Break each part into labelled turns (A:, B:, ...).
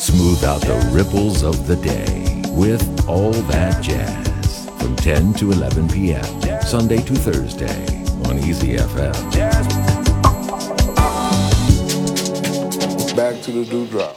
A: Smooth out the ripples of the day with All That Jazz from 10 to 11 p.m. Sunday to Thursday on Easy FM.
B: Back to the dewdrop.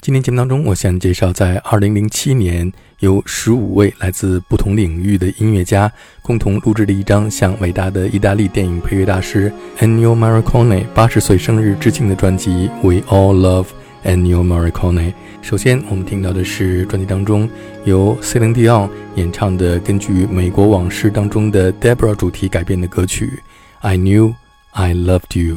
C: 今天节目当中，我想介绍在2007年由十五位来自不同领域的音乐家共同录制的一张向伟大的意大利电影配乐大师 Ennio Morricone 八十岁生日致敬的专辑《We All Love Ennio Morricone》。首先，我们听到的是专辑当中由 Celine Dion 演唱的根据《美国往事》当中的 Deborah 主题改编的歌曲《I Knew I Loved You》。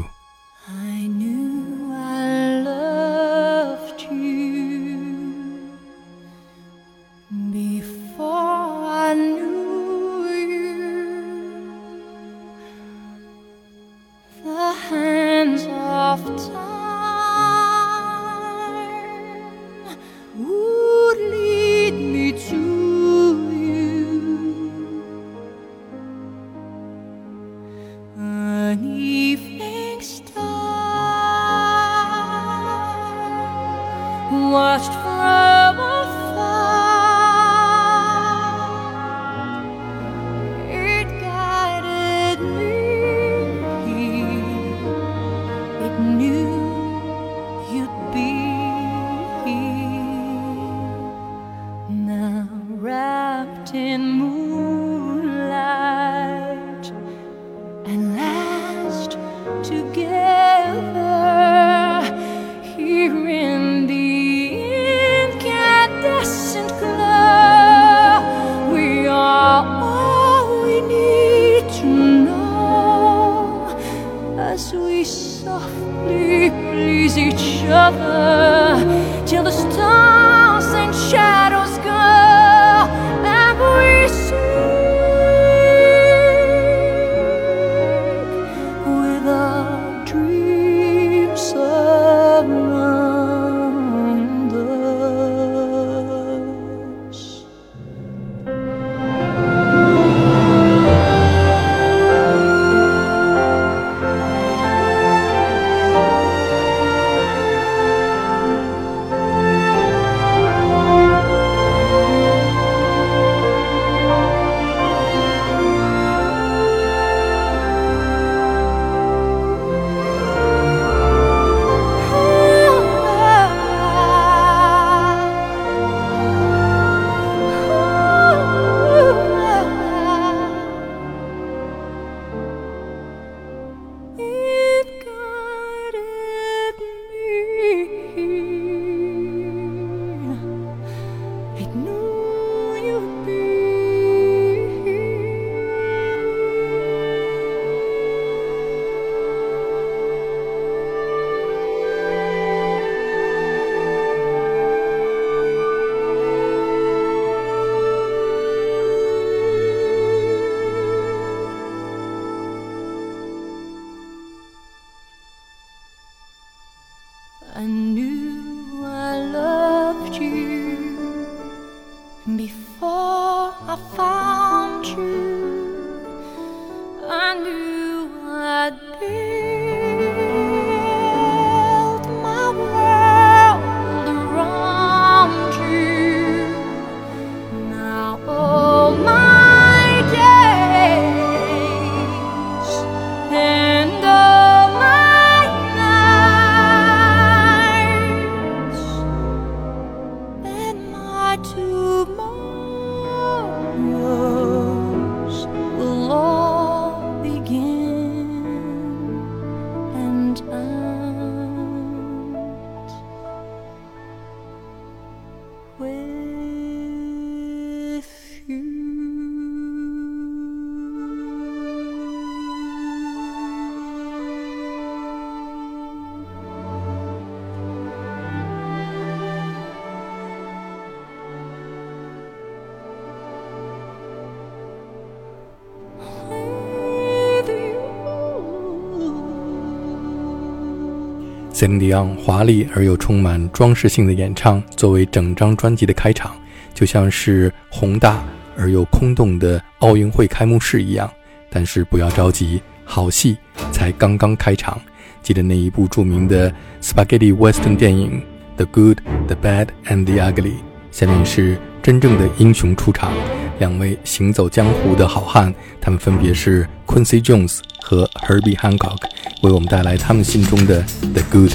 C: C e l i n Dion 华丽而又充满装饰性的演唱，作为整张专辑的开场，就像是宏大而又空洞的奥运会开幕式一样。但是不要着急，好戏才刚刚开场。记得那一部著名的 Spaghetti Western 电影《
D: The Good, the Bad and the Ugly。下面是真正的英雄出场，两位行走江湖的好汉，他们分别是 Quincy Jones 和 Herbie Hancock，为我们带来他们心中的 The Good,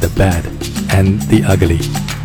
D: the Bad and the Ugly。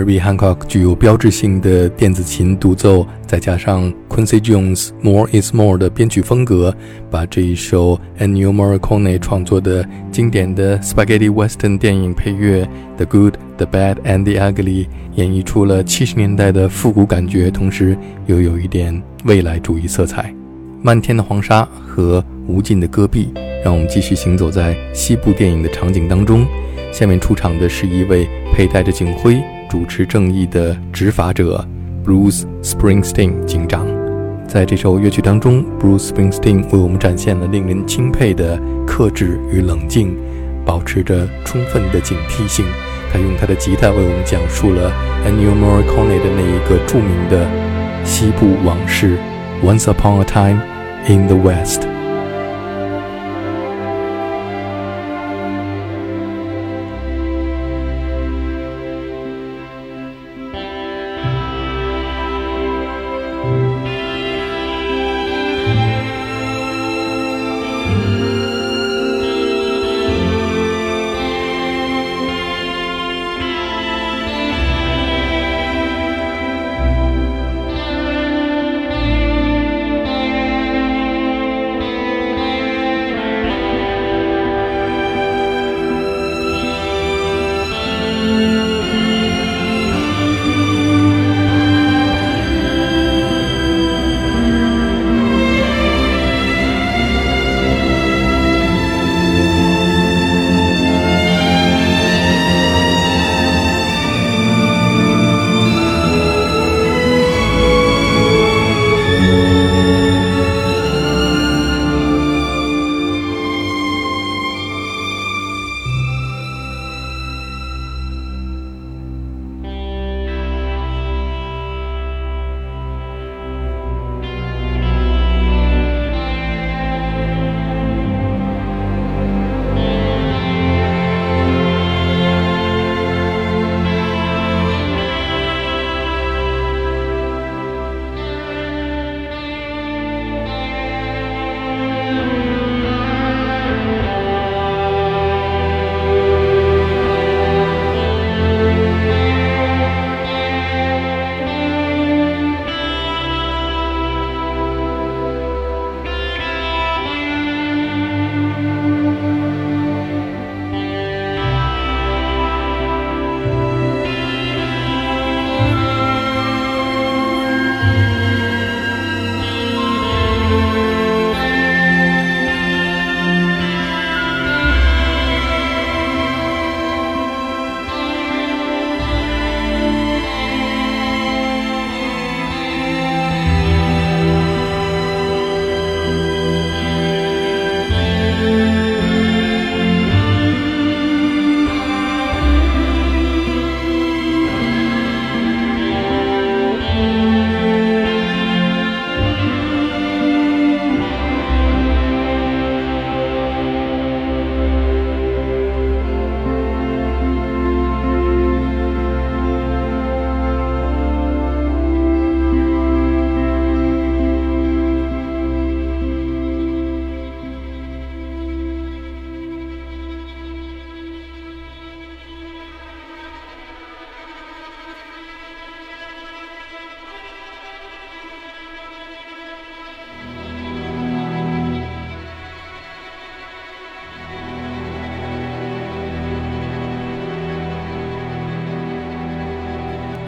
D: Herbie Hancock 具有标志性的电子琴独奏，再加上 Quincy Jones More Is More 的编曲风格，把这一首 Ennio Morricone 创作的经典的 Spaghetti Western 电影配乐《The Good, the Bad and the Ugly》演绎出了七十年代的复古感觉，同时又有一点未来主义色彩。漫天的黄沙和无尽的戈壁，让我们继续行走在西部电影的场景当中。下面出场的是一位佩戴着警徽。主持正义的执法者 Bruce Springsteen 警长，在这首乐曲当中，Bruce Springsteen 为我们展现了令人钦佩的克制与冷静，保持着充分的警惕性。他用他的吉他为我们讲述了 Ennio Morricone 的那一个著名的西部往事，Once Upon a Time in the West。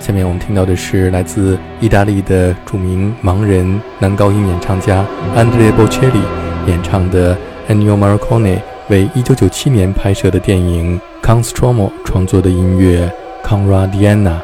D: 下面我们听到的是来自意大利的著名盲人男高音演唱家 Andrea Bocelli 演唱的 Ennio Morricone 为1997年拍摄的电影《康斯托莫》创作的音乐《Conradiana》。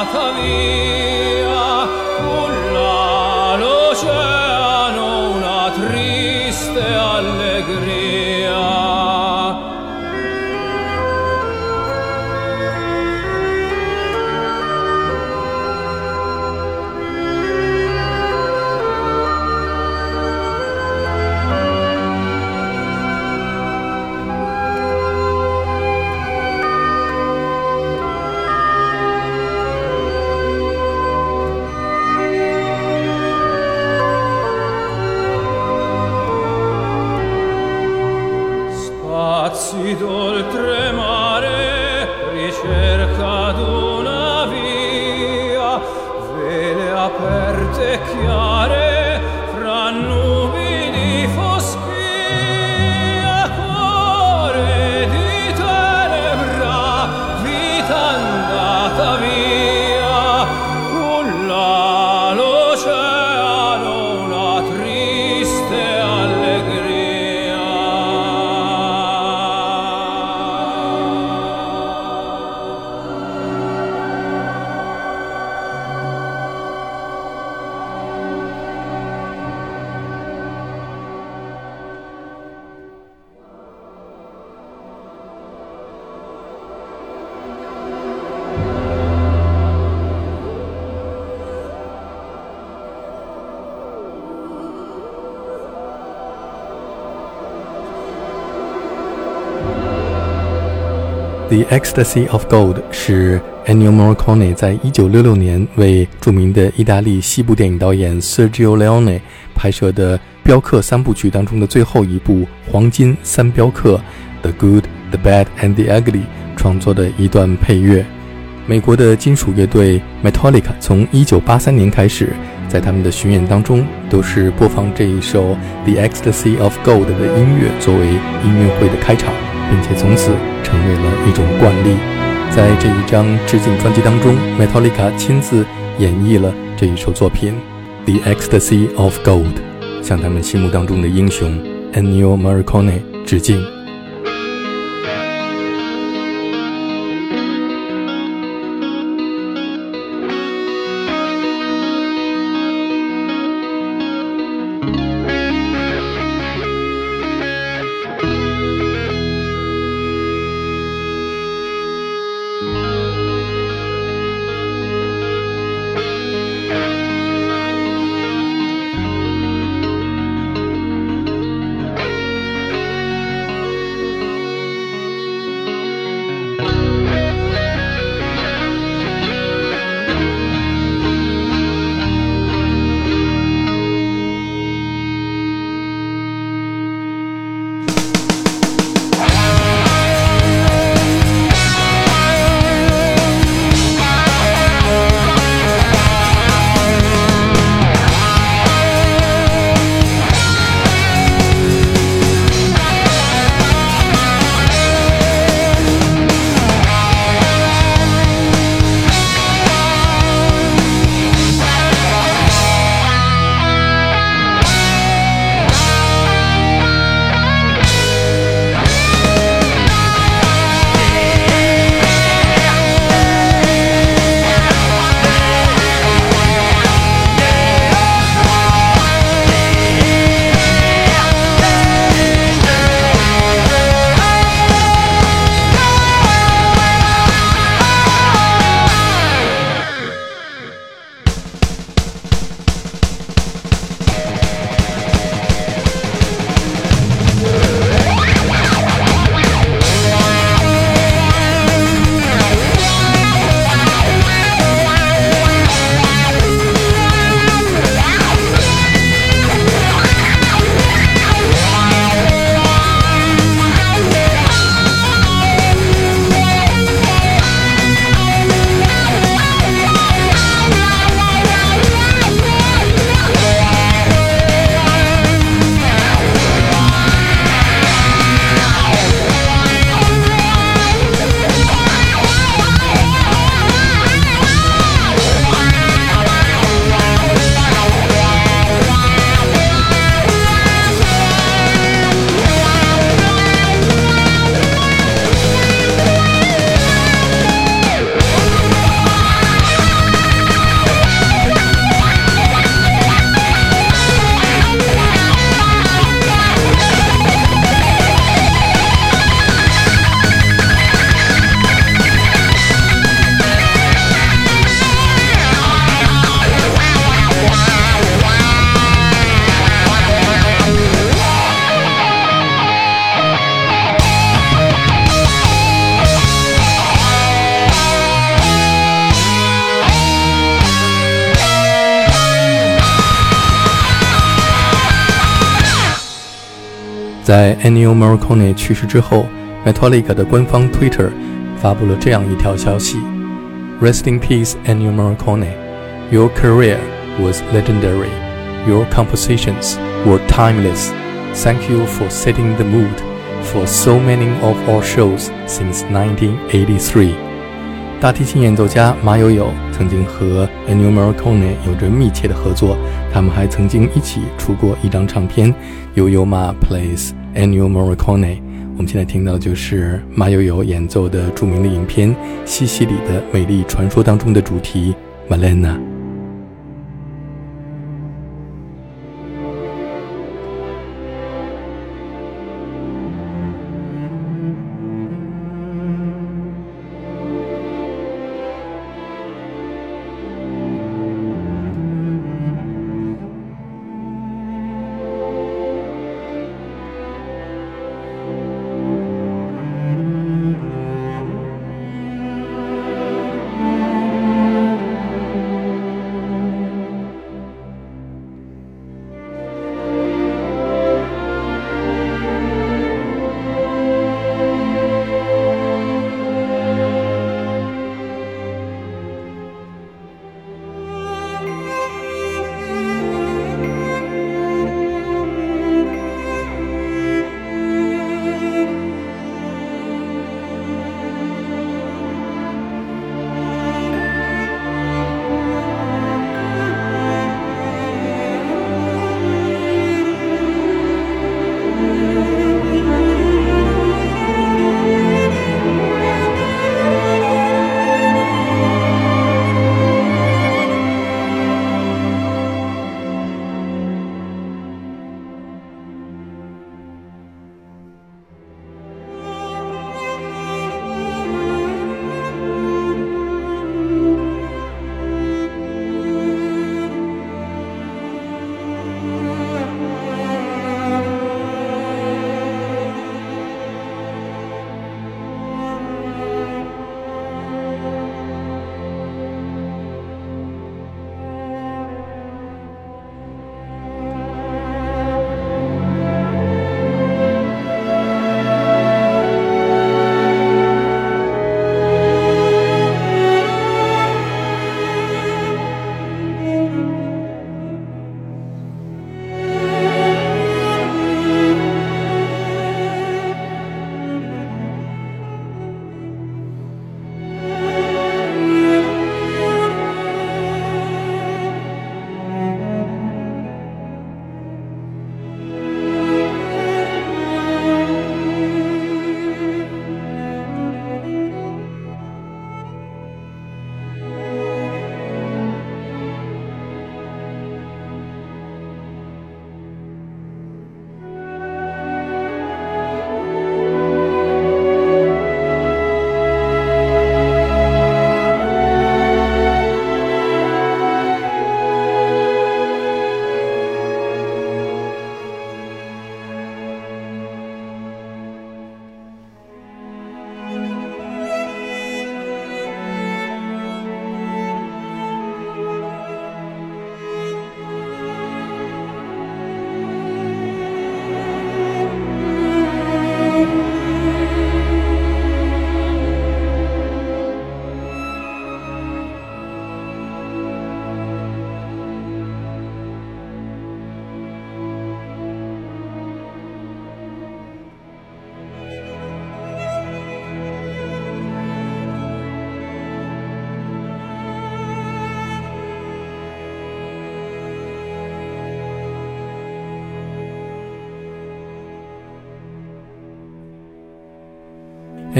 E: Natali
D: The Ecstasy of Gold》是 Ennio Morricone 在一九六六年为著名的意大利西部电影导演 Sergio Leone 拍摄的镖客三部曲当中的最后一部《黄金三镖客》（The Good, the Bad and the Ugly） 创作的一段配乐。美国的金属乐队 Metallica 从1983年开始，在他们的巡演当中都是播放这一首《The Ecstasy of Gold》的音乐作为音乐会的开场，并且从此成为了一种惯例。在这一张致敬专辑当中，Metallica 亲自演绎了这一首作品《The Ecstasy of Gold》，向他们心目当中的英雄 Ennio Morricone 致敬。在 Ennio Morricone 去世之后，Metallica 的官方 Twitter 发布了这样一条消息：“Rest in peace, Ennio Morricone. Your career was legendary. Your compositions were timeless. Thank you for setting the mood for so many of our shows since 1983.” 大提琴演奏家马友友曾经和 Ennio Morricone 有着密切的合作，他们还曾经一起出过一张唱片《悠悠马 Plays Ennio Morricone》。我们现在听到的就是马友友演奏的著名的影片《西西里的美丽传说》当中的主题《Malena》。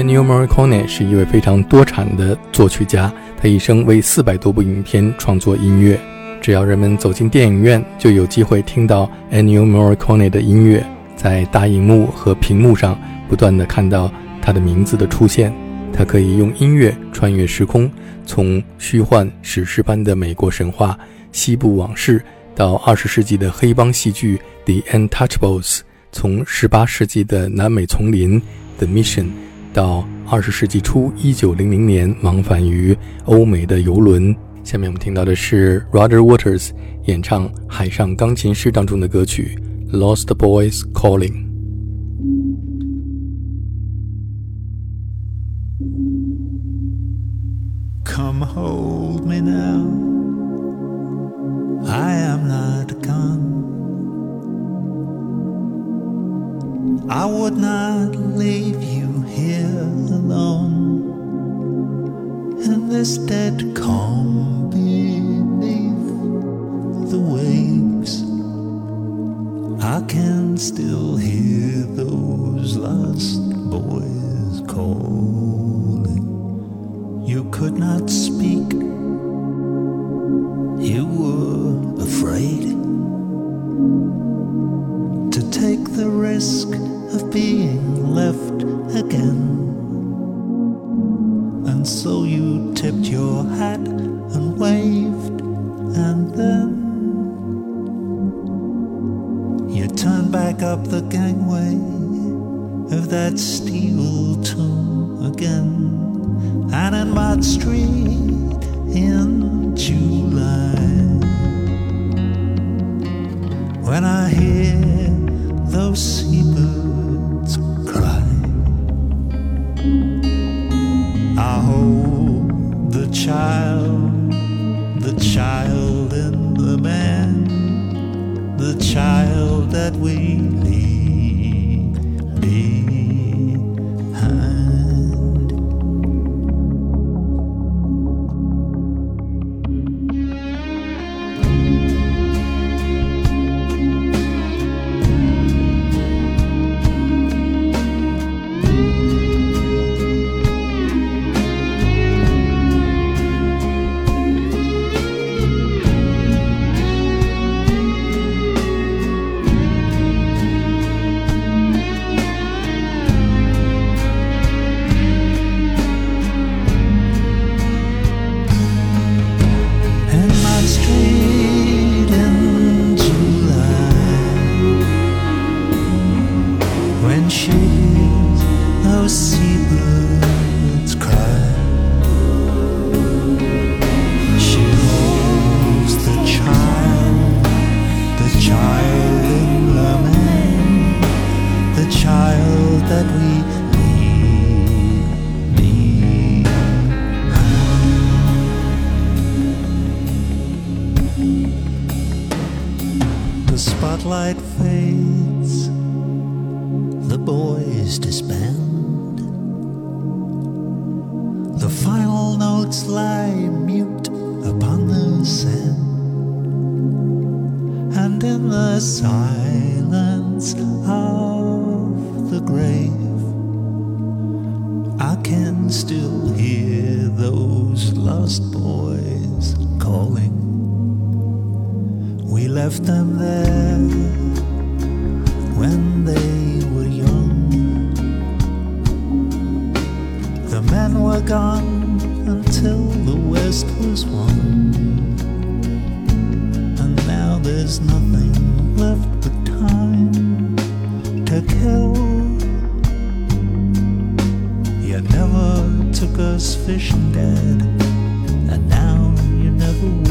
D: Ennio Morricone 是一位非常多产的作曲家，他一生为四百多部影片创作音乐。只要人们走进电影院，就有机会听到 Ennio Morricone 的音乐，在大荧幕和屏幕上不断地看到他的名字的出现。他可以用音乐穿越时空，从虚幻史诗般的美国神话、西部往事，到二十世纪的黑帮戏剧《The Untouchables》，从十八世纪的南美丛林《The Mission》。到二十世纪初一九零零年往返于欧美的游轮。下面我们听到的是 Roger Waters 演唱《海上钢琴师》当中的歌曲《Lost Boys Calling》。
F: Come hold me now. I am not gone. I would not leave you here alone in this dead calm beneath the waves. I can still hear those lost boys calling. You could not speak, you were afraid to take the risk of being left again. And so you tipped your hat and waved, and then you turned back up the gangway of that steel tomb again. And in Mott Street in July, when I hear those spotlight fades, the boys disband. The final notes lie mute upon the sand. And in the silence of the grave, I can still hear those lost boys calling. Left them there when they were young. The men were gone until the West was won. And now there's nothing left but time to kill. You never took us fishing, Dad, and now you never will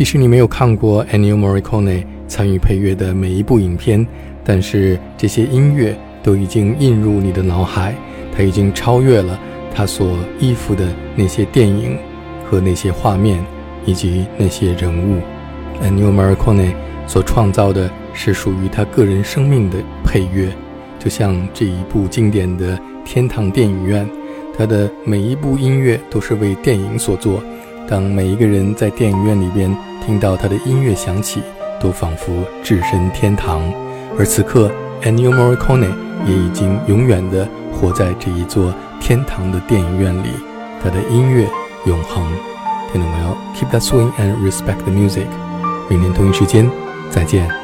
D: 即使你没有看过 Ennio Morricone 参与配乐的每一部影片，但是这些音乐都已经印入你的脑海，它已经超越了他所依附的那些电影和那些画面以及那些人物。Ennio Morricone 所创造的是属于他个人生命的配乐，就像这一部经典的《天堂电影院》，它的每一部音乐都是为电影所做。当每一个人在电影院里边听到他的音乐响起，都仿佛置身天堂。而此刻，Ennio Morricone 也已经永远的活在这一座天堂的电影院里，他的音乐永恒。听懂没有？Keep that swing and respect the music。明天同一时间再见。